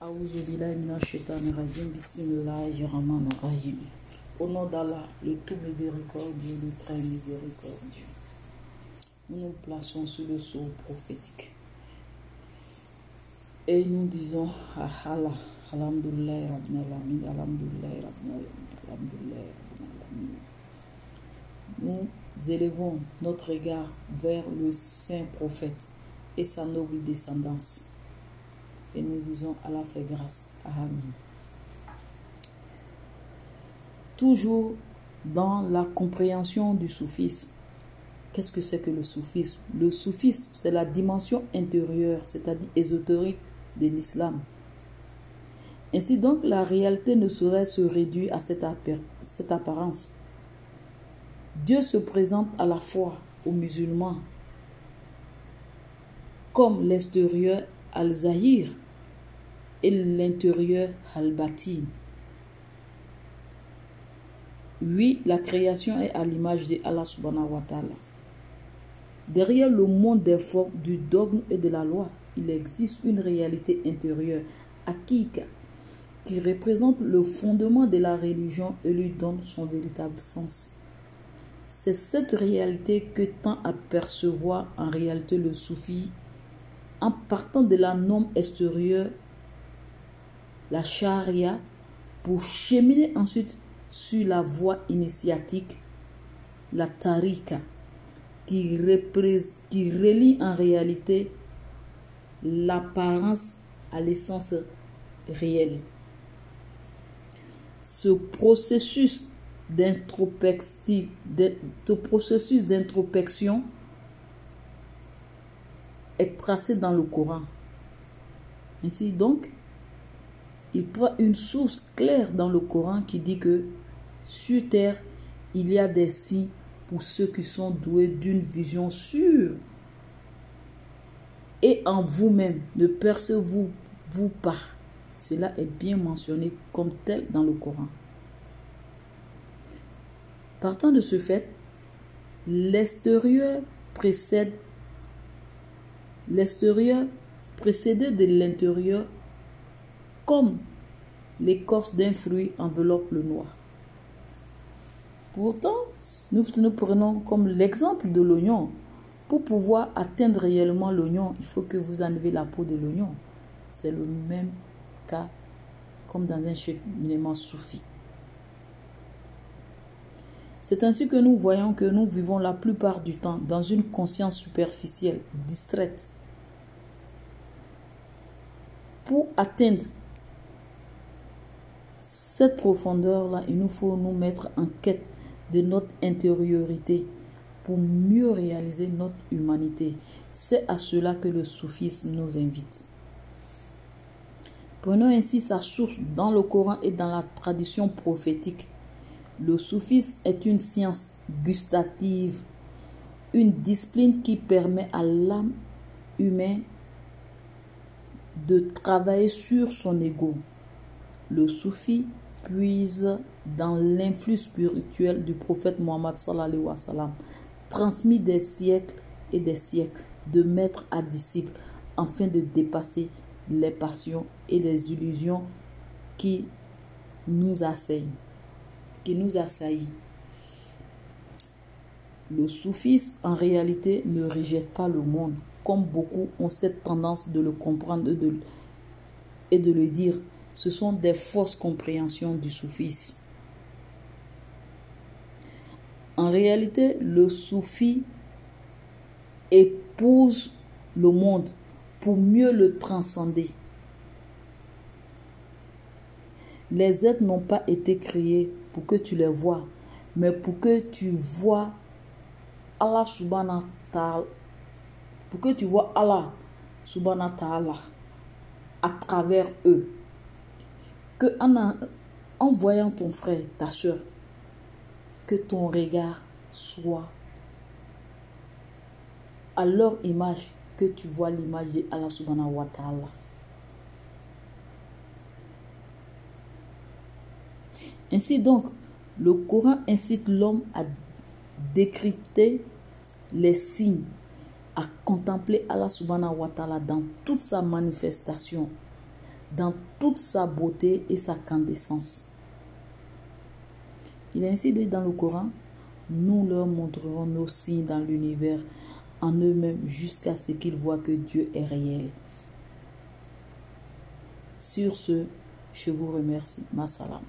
Au nom d'Allah, le tout miséricordieux, le très miséricordieux. Nous nous plaçons sur le sceau prophétique. Et nous disons à Allah. Nous élevons notre regard vers le saint prophète et sa noble descendance. Et nous disons Allah fait grâce. Amen. Toujours dans la compréhension du soufisme. Qu'est-ce que c'est que le soufisme? Le soufisme, c'est la dimension intérieure, c'est-à-dire ésotérique de l'islam. Ainsi donc, la réalité ne saurait se réduire à cette, cette apparence. Dieu se présente à la fois aux musulmans comme l'extérieur al-Zahir et l'intérieur al-Batin. Oui, la création est à l'image de Allah subhanahu wa ta'ala. Derrière le monde des formes, du dogme et de la loi, il existe une réalité intérieure, akika, qui représente le fondement de la religion et lui donne son véritable sens. C'est cette réalité que tend à percevoir en réalité le soufi en partant de la norme extérieure, la charia, pour cheminer ensuite sur la voie initiatique, la tarika, qui, qui relie en réalité l'apparence à l'essence réelle. Ce processus d'introspection est tracé dans le Coran. Ainsi donc, il prend une source claire dans le Coran qui dit que sur terre, il y a des signes pour ceux qui sont doués d'une vision sûre. Et en vous-même, ne percevez-vous pas. Cela est bien mentionné comme tel dans le Coran. Partant de ce fait, l'extérieur précède l'extérieur précédé de l'intérieur comme l'écorce d'un fruit enveloppe le noir. Pourtant, nous, nous prenons comme l'exemple de l'oignon. Pour pouvoir atteindre réellement l'oignon, il faut que vous enlevez la peau de l'oignon. C'est le même cas comme dans un cheminement soufi. C'est ainsi que nous voyons que nous vivons la plupart du temps dans une conscience superficielle, distraite. Pour atteindre cette profondeur-là, il nous faut nous mettre en quête de notre intériorité pour mieux réaliser notre humanité. C'est à cela que le soufisme nous invite. Prenons ainsi sa source dans le Coran et dans la tradition prophétique. Le soufisme est une science gustative, une discipline qui permet à l'âme humaine de travailler sur son ego. Le soufi puise dans l'influx spirituel du prophète Mohammed sallallahu wa sallam, transmis des siècles et des siècles de maître à disciple afin de dépasser les passions et les illusions qui nous assaillent qui nous assaillit. Le soufisme, en réalité, ne rejette pas le monde, comme beaucoup ont cette tendance de le comprendre et de le dire. Ce sont des fausses compréhensions du soufisme. En réalité, le soufi épouse le monde pour mieux le transcender. Les êtres n'ont pas été créés pour que tu les vois, mais pour que tu vois Allah subhanahu pour que tu vois Allah subhanahu ta'ala à travers eux. Que en, voyant ton frère, ta soeur, que ton regard soit à leur image, que tu vois l'image de Allah subhanahu wa ta'ala. Ainsi donc, le Coran incite l'homme à décrypter les signes, à contempler Allah subhanahu wa ta'ala dans toute sa manifestation, dans toute sa beauté et sa candescence. Il est ainsi dit dans le Coran, nous leur montrerons nos signes dans l'univers en eux-mêmes jusqu'à ce qu'ils voient que Dieu est réel. Sur ce, je vous remercie. Ma salam.